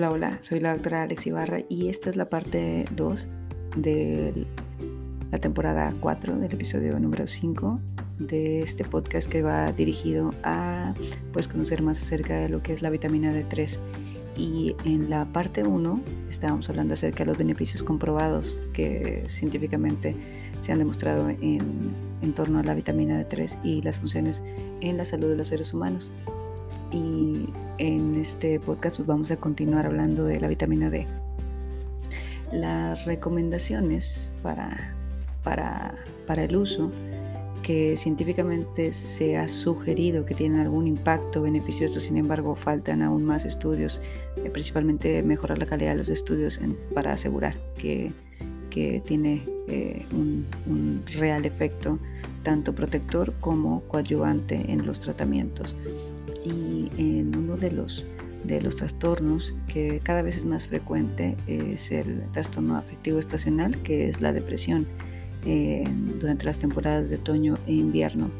Hola, hola, soy la doctora Alex Ibarra y esta es la parte 2 de la temporada 4 del episodio número 5 de este podcast que va dirigido a pues conocer más acerca de lo que es la vitamina D3 y en la parte 1 estábamos hablando acerca de los beneficios comprobados que científicamente se han demostrado en, en torno a la vitamina D3 y las funciones en la salud de los seres humanos. Y en este podcast pues, vamos a continuar hablando de la vitamina D. Las recomendaciones para, para, para el uso que científicamente se ha sugerido que tienen algún impacto beneficioso, sin embargo faltan aún más estudios, eh, principalmente mejorar la calidad de los estudios para asegurar que, que tiene eh, un, un real efecto tanto protector como coadyuvante en los tratamientos y en uno de los, de los trastornos que cada vez es más frecuente es el trastorno afectivo estacional, que es la depresión eh, durante las temporadas de otoño e invierno.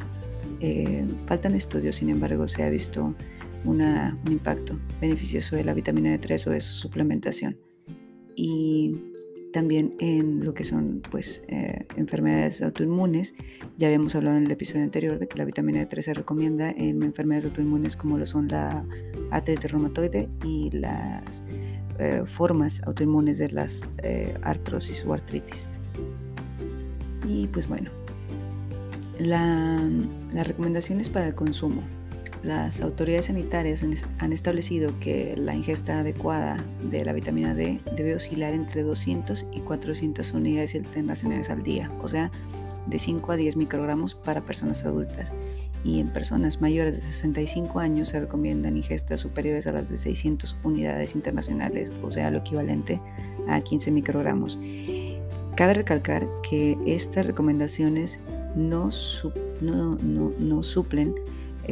Eh, faltan estudios, sin embargo, se ha visto un impacto beneficioso de la vitamina D3 o de su suplementación. Y también en lo que son pues, eh, enfermedades autoinmunes. Ya habíamos hablado en el episodio anterior de que la vitamina D3 se recomienda en enfermedades autoinmunes como lo son la artritis reumatoide y las eh, formas autoinmunes de las eh, artrosis o artritis. Y pues bueno, la, las recomendaciones para el consumo. Las autoridades sanitarias han establecido que la ingesta adecuada de la vitamina D debe oscilar entre 200 y 400 unidades internacionales al día, o sea, de 5 a 10 microgramos para personas adultas. Y en personas mayores de 65 años se recomiendan ingestas superiores a las de 600 unidades internacionales, o sea, lo equivalente a 15 microgramos. Cabe recalcar que estas recomendaciones no, no, suplen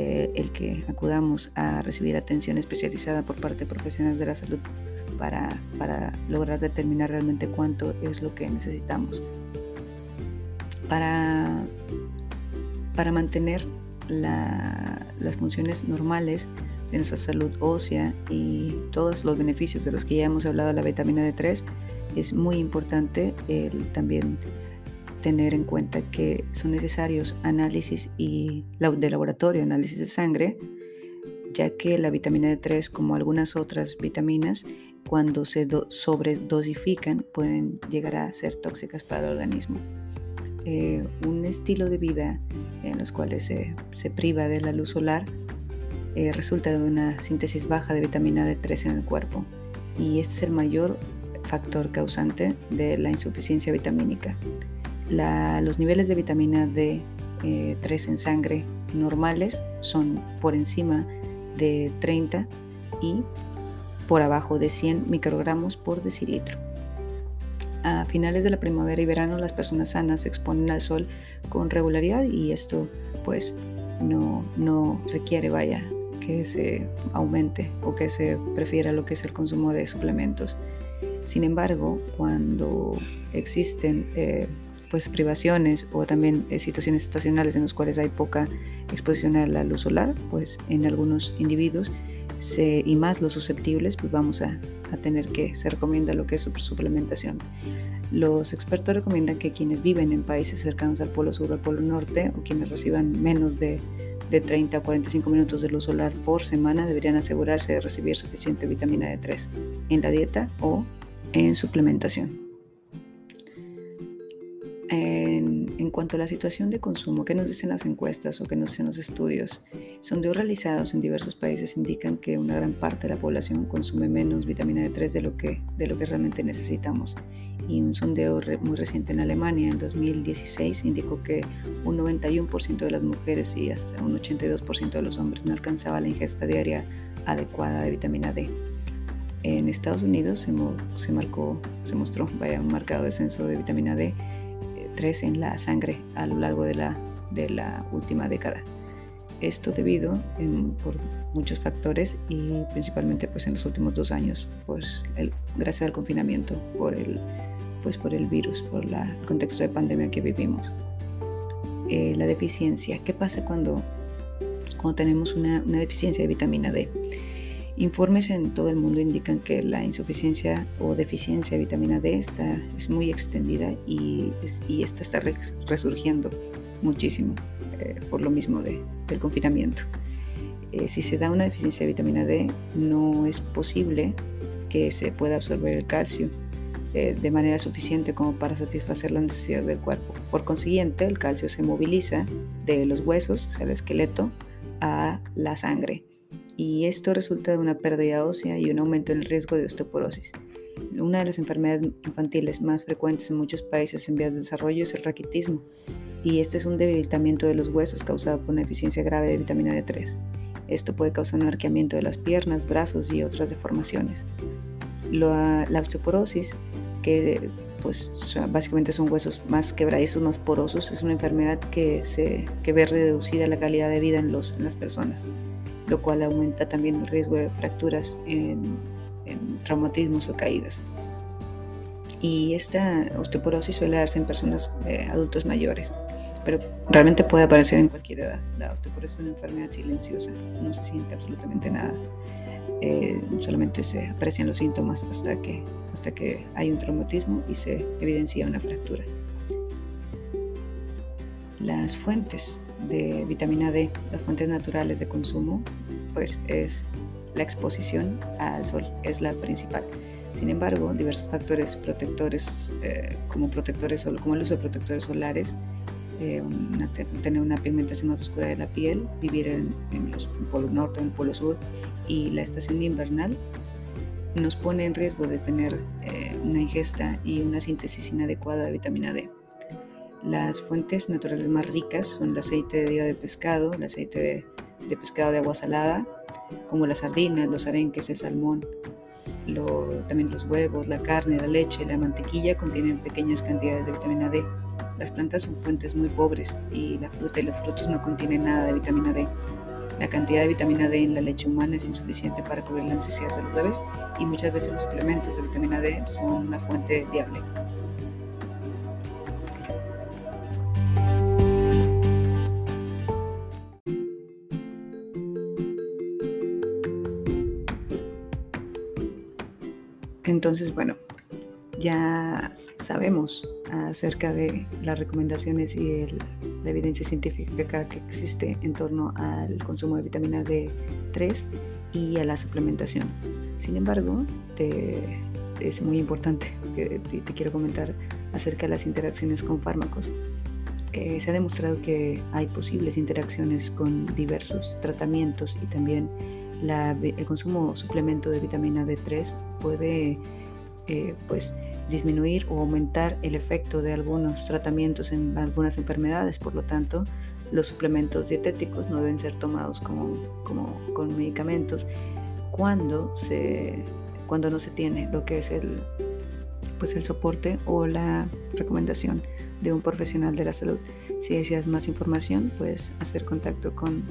eh, el que acudamos a recibir atención especializada por parte de profesionales de la salud para, para lograr determinar realmente cuánto es lo que necesitamos. Para, para mantener las funciones normales de nuestra salud ósea y todos los beneficios de los que ya hemos hablado la vitamina D3, es muy importante también tener en cuenta que son necesarios análisis y de laboratorio, análisis de sangre, ya que la vitamina D3, como algunas otras vitaminas, cuando se sobredosifican pueden llegar a ser tóxicas para el organismo. Eh, un estilo de vida en los cuales se, se priva de la luz solar eh, resulta de una síntesis baja de vitamina D3 en el cuerpo y este es el mayor factor causante de la insuficiencia vitamínica los niveles de vitamina D3 eh, en sangre normales son por encima de 30 y por abajo de 100 microgramos por decilitro. A finales de la primavera y verano las personas sanas se exponen al sol con regularidad y esto pues no, no requiere vaya que se aumente o que se prefiera lo que es el consumo de suplementos. Sin embargo, cuando existen eh, pues privaciones o también eh, situaciones estacionales en las cuales hay poca exposición a la luz solar, pues en algunos individuos y más los susceptibles, pues vamos a, tener que se recomienda lo que es su suplementación. Los expertos recomiendan que quienes viven en países cercanos al polo sur o al polo norte o quienes reciban menos de, de 30 a 45 minutos de luz solar por semana deberían asegurarse de recibir suficiente vitamina D3 en la dieta o en suplementación. En, cuanto a la situación de consumo, ¿qué nos dicen las encuestas o qué nos dicen los estudios? Sondeos realizados en diversos países indican que una gran parte de la población consume menos vitamina D3 de lo que, de lo que realmente necesitamos. Y un sondeo muy reciente en Alemania, en 2016, indicó que un 91% de las mujeres y hasta un 82% de los hombres no alcanzaba la ingesta diaria adecuada de vitamina D. En Estados Unidos se, se, marcó, se mostró vaya, un marcado descenso de vitamina D en la sangre a lo largo de la, de la última década. Esto debido por muchos factores y principalmente pues en los últimos dos años, pues el, gracias al confinamiento, por el, pues por el virus, por la, el contexto de pandemia que vivimos. Eh, la deficiencia, ¿qué pasa cuando, cuando tenemos una, una deficiencia de vitamina D? Informes en todo el mundo indican que la insuficiencia o deficiencia de vitamina D está, es muy extendida y, esta está resurgiendo muchísimo eh, por lo mismo de, del confinamiento. Eh, si se da una deficiencia de vitamina D, no es posible que se pueda absorber el calcio eh, de manera suficiente como para satisfacer las necesidades del cuerpo. Por consiguiente, el calcio se moviliza de los huesos, o sea, el esqueleto, a la sangre y esto resulta de una pérdida ósea y un aumento en el riesgo de osteoporosis. Una de las enfermedades infantiles más frecuentes en muchos países en vías de desarrollo es el raquitismo, y este es un debilitamiento de los huesos causado por una deficiencia grave de vitamina D3. Esto puede causar un arqueamiento de las piernas, brazos y otras deformaciones. La, osteoporosis, que pues básicamente son huesos más quebradizos, más porosos, es una enfermedad que, se, que ve reducida la calidad de vida en, las personas lo cual aumenta también el riesgo de fracturas en, traumatismos o caídas. Y esta osteoporosis suele darse en personas eh, adultos mayores, pero realmente puede aparecer en cualquier edad. La osteoporosis es una enfermedad silenciosa, no se siente absolutamente nada. Eh, solamente se aprecian los síntomas hasta que, hasta que hay un traumatismo y se evidencia una fractura. Las fuentes de vitamina D, las fuentes naturales de consumo, pues es la exposición al sol, es la principal. Sin embargo, diversos factores protectores, eh, como, protectores, como el uso de protectores solares, eh, tener una pigmentación más oscura de la piel, vivir en, el polo norte o en el polo sur y la estación invernal, nos pone en riesgo de tener eh, una ingesta y una síntesis inadecuada de vitamina D. Las fuentes naturales más ricas son el aceite de pescado, el aceite de, pescado de agua salada, como las sardinas, los arenques, el salmón. también los huevos, la carne, la leche, la mantequilla contienen pequeñas cantidades de vitamina D. Las plantas son fuentes muy pobres y la fruta y los frutos no contienen nada de vitamina D. La cantidad de vitamina D en la leche humana es insuficiente para cubrir las necesidades de los bebés y muchas veces los suplementos de vitamina D son una fuente viable. Entonces, bueno, ya sabemos acerca de las recomendaciones y la evidencia científica que existe en torno al consumo de vitamina D3 y a la suplementación. Sin embargo, es muy importante que te, quiero comentar acerca de las interacciones con fármacos. Eh, se ha demostrado que hay posibles interacciones con diversos tratamientos y también el consumo suplemento de vitamina D3 puede eh, pues, disminuir o aumentar el efecto de algunos tratamientos en algunas enfermedades. Por lo tanto, los suplementos dietéticos no deben ser tomados como, como con medicamentos cuando, se, cuando no se tiene lo que es el, pues el soporte o la recomendación de un profesional de la salud. Si deseas más información, puedes hacer contacto con,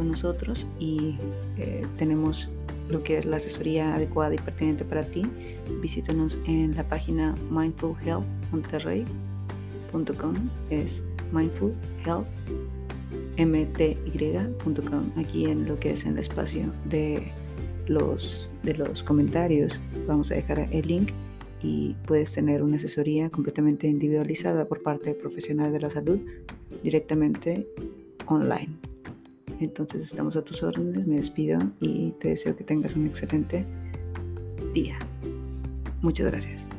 con nosotros y eh, tenemos lo que es la asesoría adecuada y pertinente para ti. Visítanos en la página mindfulhealthmonterrey.com, es mindfulhealthmty.com, aquí en lo que es en el espacio de los, de los comentarios vamos a dejar el link y puedes tener una asesoría completamente individualizada por parte de profesionales de la salud directamente online. Entonces estamos a tus órdenes, me despido y te deseo que tengas un excelente día. Muchas gracias.